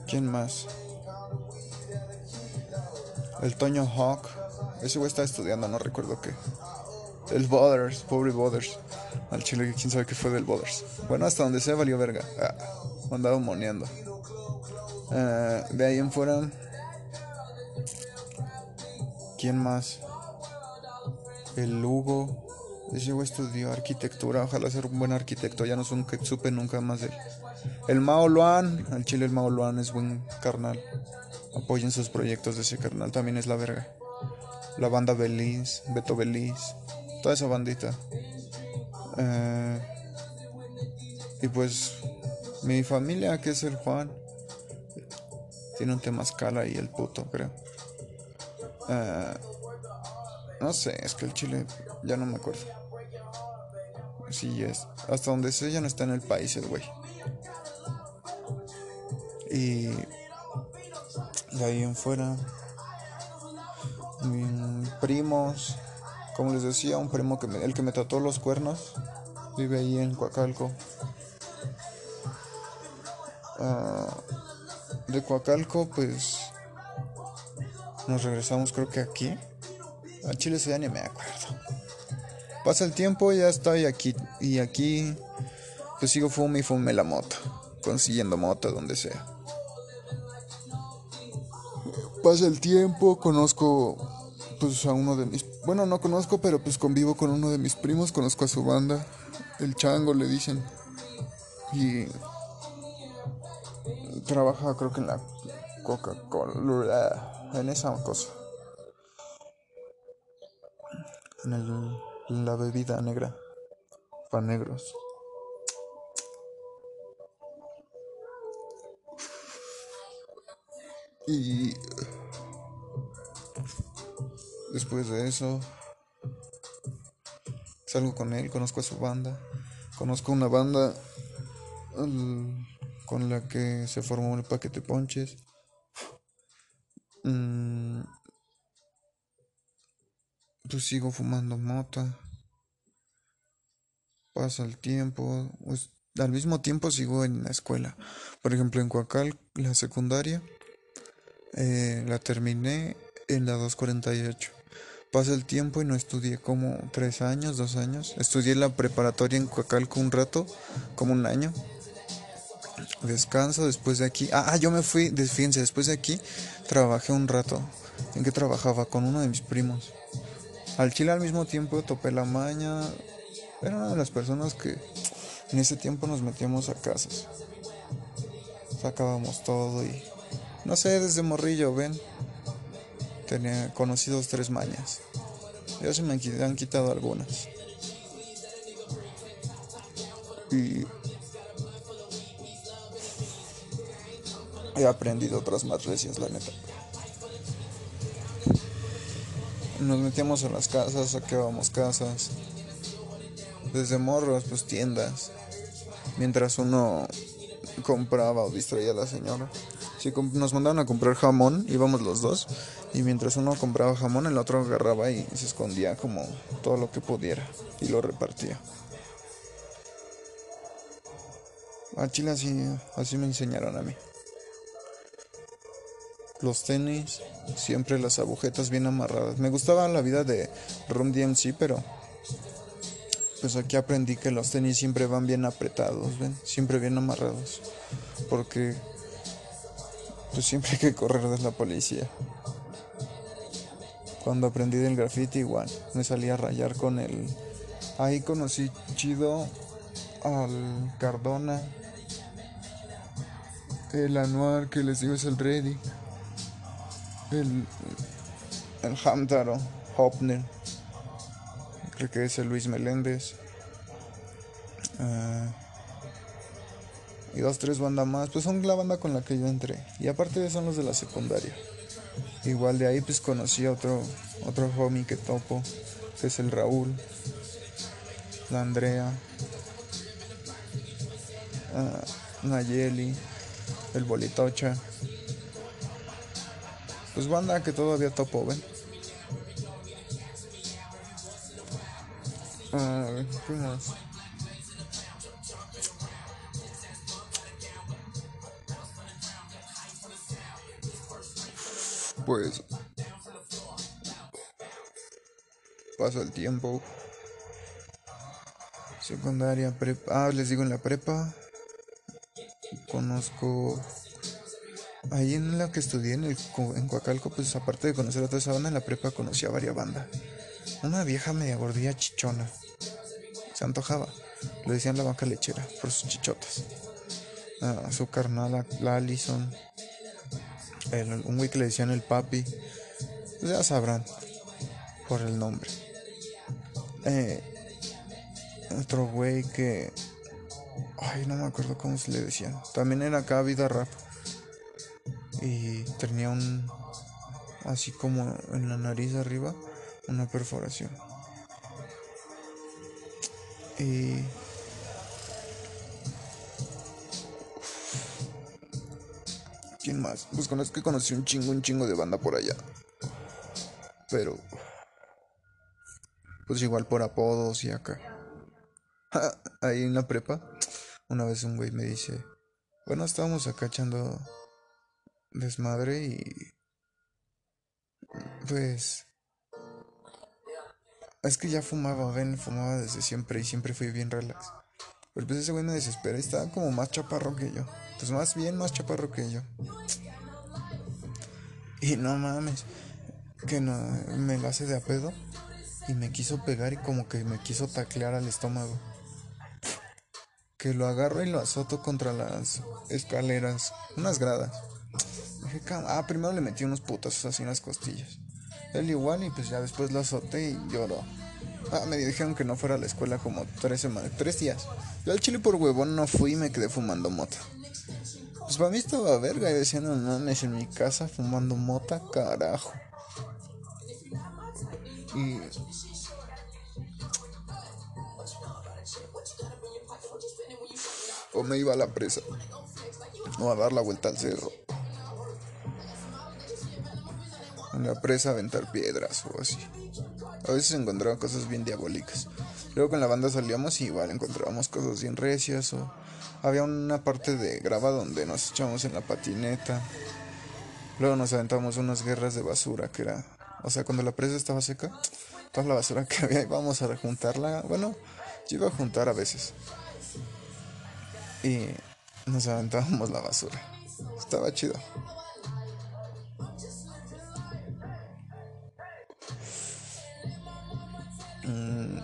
¿Quién más? El Toño Hawk. Ese güey está estudiando, no recuerdo qué. El Bothers, pobre Bothers. Al chile, quién sabe qué fue del Bothers. Bueno, hasta donde se valió verga. Ah, andaba moneando. Ah, de ahí en fuera. ¿Quién más? El Hugo. Güey estudió arquitectura. Ojalá sea un buen arquitecto. Ya no supe nunca más de él. El Mao Luan. Al chile el Mao Luan es buen carnal. Apoyen sus proyectos de ese carnal. También es la verga. La banda Beliz. Beto Beliz. Toda esa bandita. Eh, y pues mi familia, que es el Juan. Tiene un temazcal y el puto, creo. Eh, no sé, es que el chile ya no me acuerdo. Sí, es. Hasta donde sé ya no está en el país el güey. Y de ahí en fuera. Primos. Como les decía, un primo que me, el que me trató los cuernos. Vive ahí en Coacalco. Ah, de Coacalco, pues. Nos regresamos, creo que aquí. Al chile ya ni me acuerdo. Pasa el tiempo, ya estoy aquí. Y aquí, pues sigo fume y fume la moto. Consiguiendo moto donde sea. Pasa el tiempo, conozco pues a uno de mis... Bueno, no conozco, pero pues convivo con uno de mis primos, conozco a su banda. El chango le dicen. Y trabaja creo que en la Coca-Cola, en esa cosa. El, la bebida negra para negros. Y después de eso salgo con él, conozco a su banda, conozco una banda con la que se formó el paquete ponches. Mm, pues sigo fumando mota. Pasa el tiempo. Pues, al mismo tiempo sigo en la escuela. Por ejemplo, en Coacal, la secundaria, eh, la terminé en la 248. Pasa el tiempo y no estudié como tres años, dos años. Estudié la preparatoria en Coacalco un rato, como un año. Descanso después de aquí. Ah, yo me fui, fíjense, después de aquí trabajé un rato. ¿En qué trabajaba? Con uno de mis primos. Al chile al mismo tiempo topé la maña. Era una de las personas que en ese tiempo nos metíamos a casas. sacábamos todo y no sé, desde morrillo, ven. Tenía conocidos tres mañas. Ya se me han quitado algunas. Y he aprendido otras más recias, la neta. Nos metíamos en las casas, saqueábamos casas. Desde morros, pues tiendas. Mientras uno compraba o distraía a la señora. Si nos mandaban a comprar jamón, íbamos los dos. Y mientras uno compraba jamón, el otro agarraba y se escondía como todo lo que pudiera. Y lo repartía. A Chile así, así me enseñaron a mí. Los tenis, siempre las agujetas bien amarradas. Me gustaba la vida de Rum DMC, pero pues aquí aprendí que los tenis siempre van bien apretados, ¿ven? Siempre bien amarrados. Porque pues siempre hay que correr de la policía. Cuando aprendí del graffiti igual, me salí a rayar con el... Ahí conocí chido al Cardona, el Anuar que les digo es el Ready, el, el Hamtaro, Hopner, creo que es el Luis Meléndez. Uh, y dos, tres bandas más, pues son la banda con la que yo entré. Y aparte son los de la secundaria. Igual de ahí pues conocí otro, otro homie que topo, que es el Raúl, la Andrea, uh, Nayeli, el Bolitocha. Pues banda que todavía topo, ven. ¿Qué más? pues paso el tiempo. Secundaria, prepa. Ah, les digo en la prepa. Conozco. Ahí en la que estudié, en, el, en Coacalco, pues aparte de conocer a toda esa banda, en la prepa conocí a varias bandas. Una vieja media gordilla chichona. Se antojaba. Lo decían la vaca lechera, por sus chichotas. Ah, su carnal, la Allison un güey que le decían el papi. Pues ya sabrán por el nombre. Eh, otro güey que. Ay, no me acuerdo cómo se le decían. También era acá vida rap. Y tenía un. Así como en la nariz arriba, una perforación. Y ¿Quién más? Pues conozco que conocí un chingo, un chingo de banda por allá. Pero. Pues igual por apodos y acá. (laughs) Ahí en la prepa, una vez un güey me dice: Bueno, estábamos acá echando desmadre y. Pues. Es que ya fumaba, ven, fumaba desde siempre y siempre fui bien relax. Pero pues ese güey me desespera estaba como más chaparro que yo. Pues más bien más chaparro que yo. Y no mames, que no, me la hace de a pedo y me quiso pegar y como que me quiso taclear al estómago. Que lo agarro y lo azoto contra las escaleras, unas gradas. Dije, ah, primero le metí unos putos así en las costillas. Él igual y pues ya después lo azoté y lloró. Ah, me dijeron que no fuera a la escuela como tres semanas, tres días. Yo al chile por huevón no fui y me quedé fumando mota. Pues para mí estaba verga y decían, no mames, en mi casa fumando mota, carajo. Y. O me iba a la presa. O a dar la vuelta al cerro. En la presa a aventar piedras o así. A veces encontraba cosas bien diabólicas. Luego con la banda salíamos y igual encontrábamos cosas bien recias o había una parte de grava donde nos echamos en la patineta. Luego nos aventamos unas guerras de basura que era, o sea, cuando la presa estaba seca, toda la basura que había íbamos a juntarla. Bueno, yo iba a juntar a veces. Y nos aventábamos la basura. Estaba chido. Mm.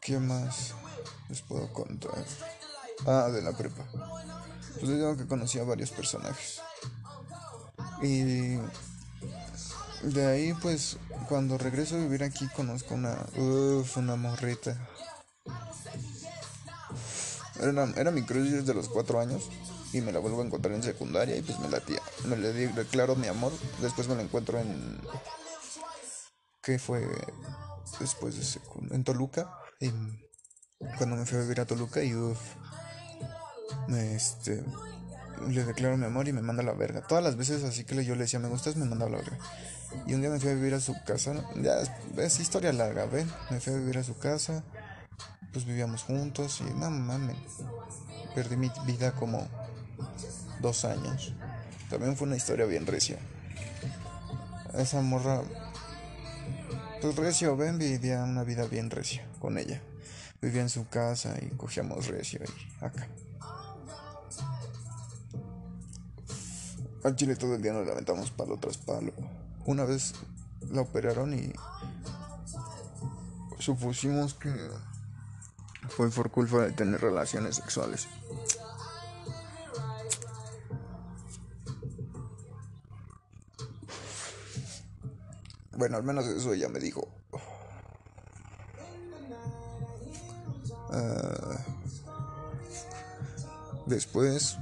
¿Qué más? les puedo contar? Ah, de la prepa. Pues les digo que conocí a varios personajes. Y de ahí, pues, cuando regreso a vivir aquí, conozco una. Uff, una morrita. Era, era mi crush desde los cuatro años y me la vuelvo a encontrar en secundaria y pues me la tía. Me le declaro mi amor. Después me la encuentro en. ¿Qué fue? Después de secundaria. En Toluca. Y cuando me fui a vivir a Toluca y uff. Este. Le declaro mi amor y me manda a la verga. Todas las veces así que yo le decía me gustas, me manda a la verga. Y un día me fui a vivir a su casa. Ya es, historia larga, ¿ven? Me fui a vivir a su casa. Pues vivíamos juntos y no mames. Perdí mi vida como dos años. También fue una historia bien recia. Esa morra. Pues recio, ven, vivía una vida bien recia con ella. Vivía en su casa y cogíamos recio y acá. Al chile todo el día nos lamentamos palo tras palo. Una vez la operaron y supusimos que fue por culpa de tener relaciones sexuales. Bueno, al menos eso ella me dijo. Uh, después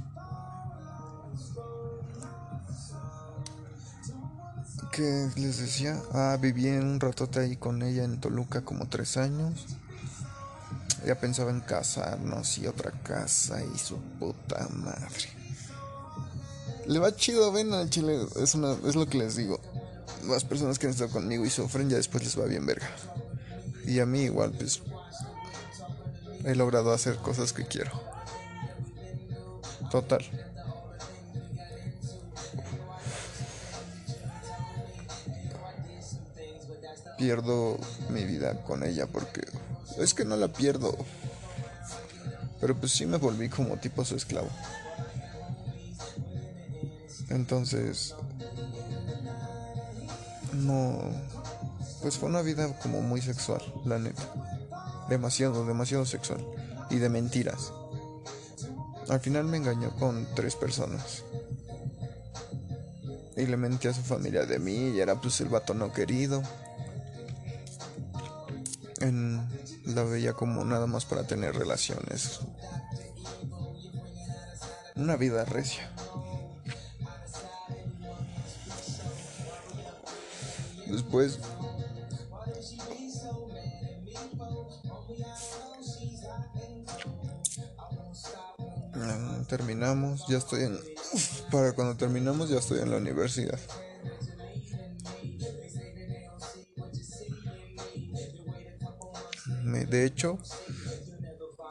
que les decía, ah, viví un ratote ahí con ella en Toluca como tres años. Ya pensaba en casarnos y otra casa y su puta madre. Le va chido, ven al chile, es, una, es lo que les digo. Las personas que han estado conmigo y sufren, ya después les va bien verga. Y a mí igual, pues, he logrado hacer cosas que quiero. Total. Pierdo mi vida con ella porque es que no la pierdo. Pero pues sí me volví como tipo su esclavo. Entonces, no, pues fue una vida como muy sexual, la neta. Demasiado, demasiado sexual. Y de mentiras. Al final me engañó con tres personas. Y le mentí a su familia de mí y era pues el vato no querido. En, la veía como nada más para tener relaciones. Una vida recia. Después terminamos, ya estoy en para cuando terminamos ya estoy en la universidad. De hecho,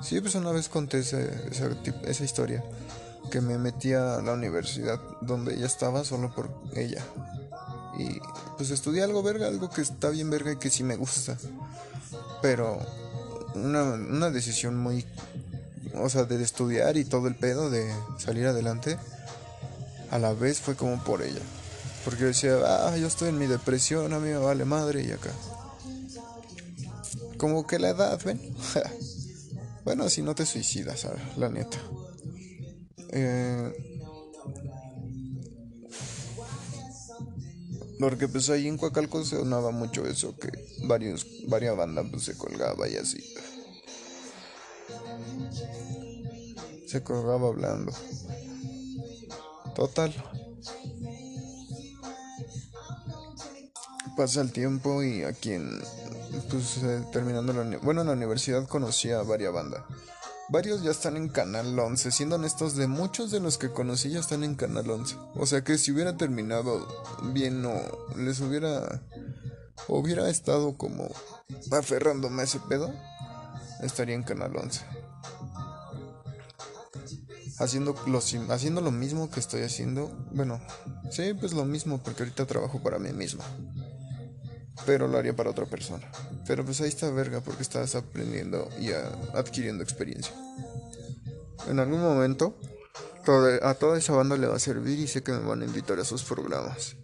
sí, pues una vez conté esa, historia, que me metí a la universidad donde ella estaba solo por ella. Y pues estudié algo verga, algo que está bien verga y que sí me gusta. Pero una, una decisión muy... O sea, de estudiar y todo el pedo, de salir adelante, a la vez fue como por ella. Porque decía, ah, yo estoy en mi depresión, a mí me vale madre y acá. Como que la edad, ¿ven? (laughs) bueno, si no te suicidas, la neta. Eh, Porque pues ahí en Coacalco se sonaba mucho eso, que varios, varias bandas pues se colgaba y así. Se colgaba hablando. Total. Pasa el tiempo y aquí en, pues eh, terminando la, bueno, en la universidad conocí a varias bandas. Varios ya están en Canal 11. Siendo honestos, de muchos de los que conocí ya están en Canal 11. O sea que si hubiera terminado bien o les hubiera... Hubiera estado como aferrándome a ese pedo, estaría en Canal 11. Haciendo lo, haciendo lo mismo que estoy haciendo. Bueno, sí, pues lo mismo porque ahorita trabajo para mí mismo pero lo haría para otra persona. Pero pues ahí está verga porque estás aprendiendo y adquiriendo experiencia. En algún momento a toda esa banda le va a servir y sé que me van a invitar a sus programas.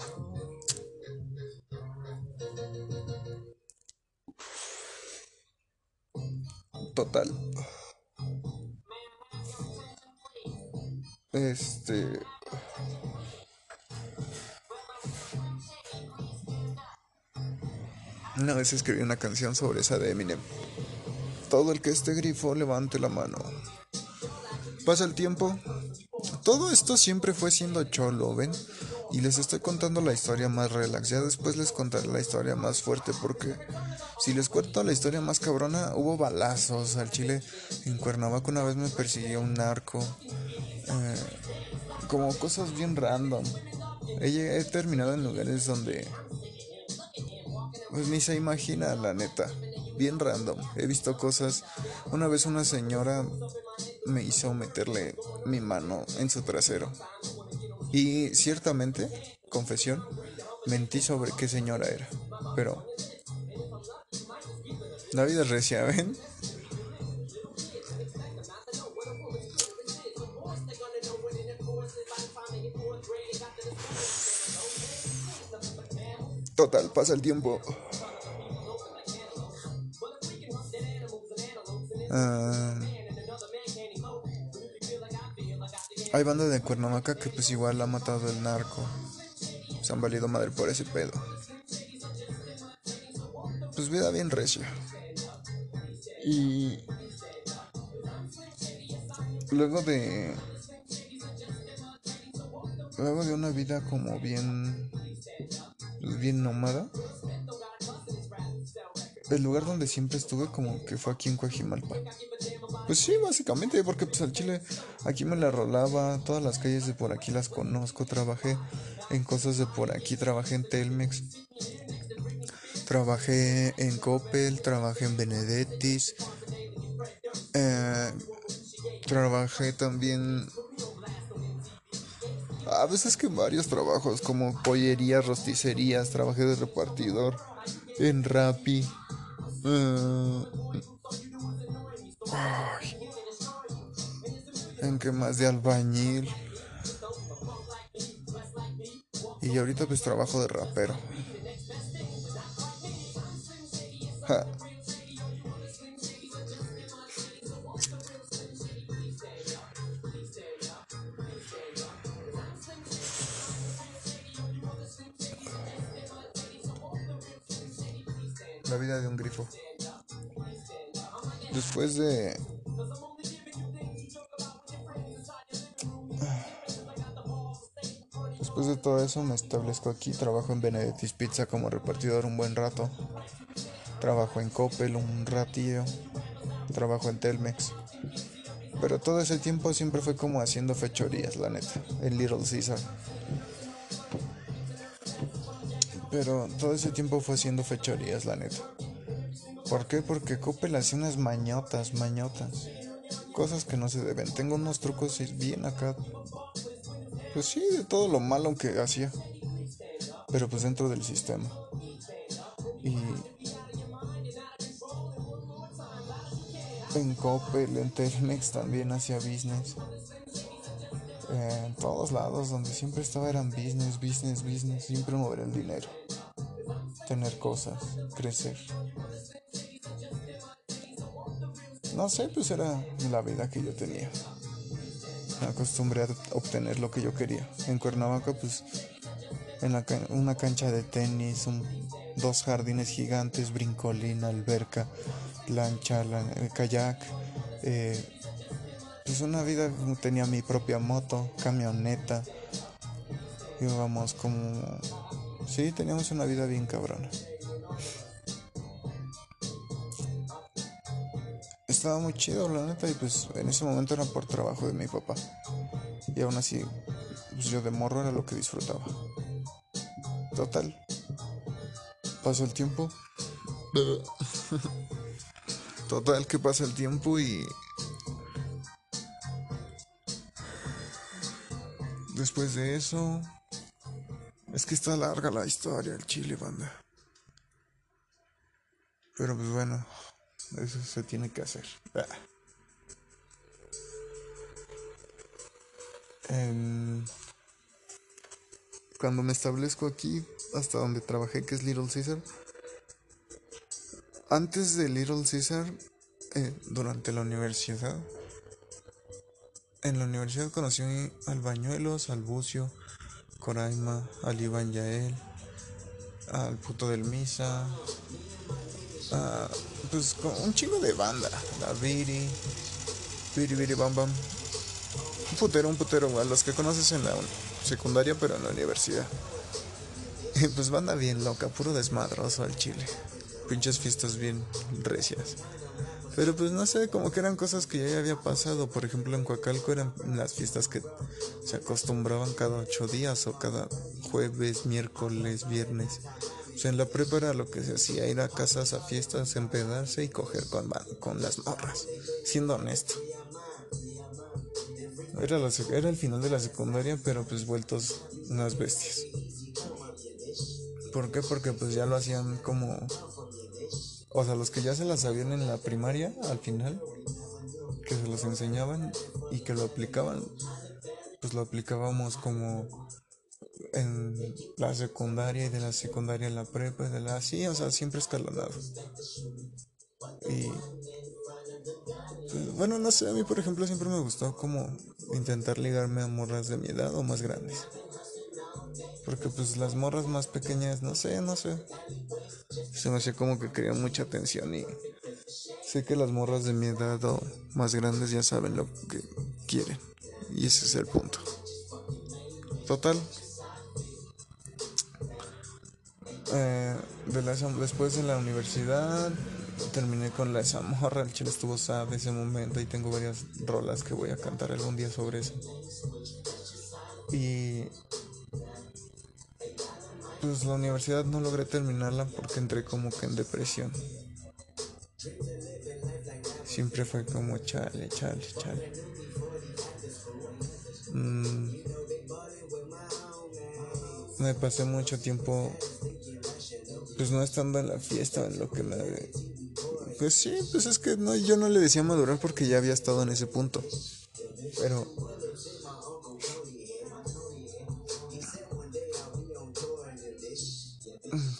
Escribí una canción sobre esa de Eminem. Todo el que esté grifo, levante la mano. Pasa el tiempo. Todo esto siempre fue siendo cholo, ¿ven? Y les estoy contando la historia más relax. Ya después les contaré la historia más fuerte porque si les cuento la historia más cabrona, hubo balazos al chile. En Cuernavaca una vez me persiguió un narco. Eh, como cosas bien random. He, he terminado en lugares donde... Pues ni se imagina, la neta. Bien random. He visto cosas. Una vez una señora me hizo meterle mi mano en su trasero. Y ciertamente, confesión, mentí sobre qué señora era. Pero... La vida es recia, ¿ven? Total, pasa el tiempo. Ah, hay banda de Cuernavaca que pues igual ha matado el narco. Se han valido madre por ese pedo. Pues vida bien recia. Y luego de luego de una vida como bien bien nómada el lugar donde siempre estuve como que fue aquí en Coajimalpa. Pues sí, básicamente, porque pues al Chile aquí me la rolaba, todas las calles de por aquí las conozco, trabajé en cosas de por aquí, trabajé en Telmex, trabajé en Coppel, trabajé en Benedettis, eh, trabajé también a veces que varios trabajos como pollerías, rosticerías, trabajé de repartidor en Rappi. Uh, en que más de albañil. Y ahorita pues trabajo de rapero. De un grifo. Después de... Después de todo eso me establezco aquí, trabajo en Benedetti's Pizza como repartidor un buen rato. Trabajo en Coppel un ratillo. Trabajo en Telmex. Pero todo ese tiempo siempre fue como haciendo fechorías, la neta, en Little Caesar. Pero todo ese tiempo fue haciendo fechorías, la neta. ¿Por qué? Porque Coppel hacía unas mañotas, mañotas. Cosas que no se deben. Tengo unos trucos bien acá. Pues sí, de todo lo malo que hacía. Pero pues dentro del sistema. Y en Coppel, en Telmex también hacía business. En todos lados donde siempre estaba eran business, business, business. Siempre mover el dinero. Tener cosas, crecer. No sé, pues era la vida que yo tenía. Me acostumbré a obtener lo que yo quería. En Cuernavaca, pues, en la una cancha de tenis, dos jardines gigantes, brincolina, alberca, lancha, el kayak. Eh, pues una vida, tenía mi propia moto, camioneta. Íbamos como... Sí, teníamos una vida bien cabrona. Estaba muy chido, la neta, y pues en ese momento era por trabajo de mi papá. Y aún así, pues yo de morro era lo que disfrutaba. Total. Pasó el tiempo. (laughs) Total que pasa el tiempo y... Después de eso... Es que está larga la historia, el chile, banda. Pero pues bueno. Eso se tiene que hacer. Ah. Em, cuando me establezco aquí, hasta donde trabajé, que es Little Caesar, antes de Little Caesar, eh, durante la universidad, en la universidad conocí al Bañuelos, al Bucio, Coraima, al Iván Yael, al puto del Misa, pues con un chingo de banda, la Viri, Viri Viri Bam Bam. Un putero, un putero, a los que conoces en la secundaria, pero en la universidad. Y pues banda bien loca, puro desmadroso al chile. Pinches fiestas bien recias. Pero pues no sé, como que eran cosas que ya había pasado. Por ejemplo, en Coacalco eran las fiestas que se acostumbraban cada ocho días o cada jueves, miércoles, viernes. En la prepa era lo que se hacía, ir a casas a fiestas, empedarse y coger con, con las morras. Siendo honesto. Era, la, era el final de la secundaria, pero pues vueltos unas bestias. ¿Por qué? Porque pues ya lo hacían como o sea, los que ya se las sabían en la primaria, al final, que se los enseñaban y que lo aplicaban, pues lo aplicábamos como en la secundaria y de la secundaria en la prepa y de la así, o sea, siempre escalonado. Y pues, bueno, no sé, a mí por ejemplo siempre me gustó como intentar ligarme a morras de mi edad o más grandes. Porque pues las morras más pequeñas, no sé, no sé. Se me hacía como que querían mucha atención y sé que las morras de mi edad o más grandes ya saben lo que quieren. Y ese es el punto. Total. Eh, de después de la universidad terminé con la esa morra, el chile estuvo sad ese momento y tengo varias rolas que voy a cantar algún día sobre eso. Y pues la universidad no logré terminarla porque entré como que en depresión. Siempre fue como chale, chale, chale. Mm. Me pasé mucho tiempo pues no estando en la fiesta en lo que me pues sí, pues es que no yo no le decía madurar porque ya había estado en ese punto. Pero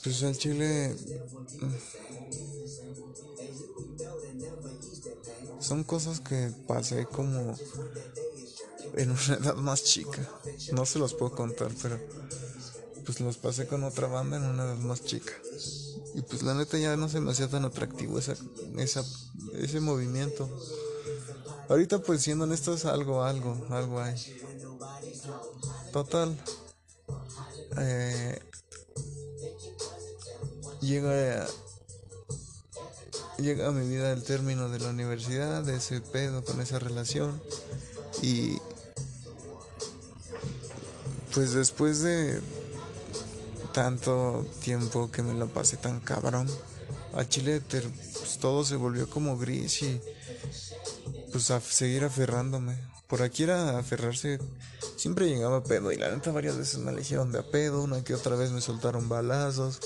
Pues el chile. Son cosas que pasé como en una edad más chica. No se los puedo contar, pero pues los pasé con otra banda en una edad más chica. Y pues la neta ya no se me hacía tan atractivo esa, esa, ese movimiento. Ahorita pues siendo honestos algo, algo, algo hay. Total. Eh, llega llega a mi vida el término de la universidad, de ese pedo con esa relación y pues después de tanto tiempo que me lo pasé tan cabrón a Chile pues todo se volvió como gris y pues a seguir aferrándome por aquí era aferrarse siempre llegaba a pedo y la neta varias veces me eligieron de a pedo una que otra vez me soltaron balazos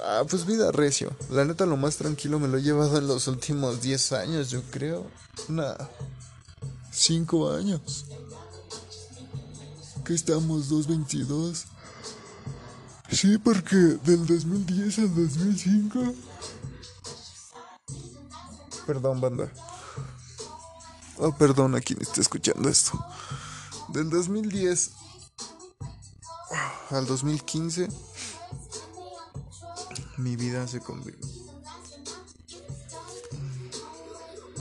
Ah, pues vida recio. La neta, lo más tranquilo me lo he llevado en los últimos 10 años, yo creo. Nada. 5 años. Que estamos 222. Sí, porque del 2010 al 2005. Perdón, banda. Oh, perdón a quien esté escuchando esto. Del 2010 al 2015 mi vida se convirtió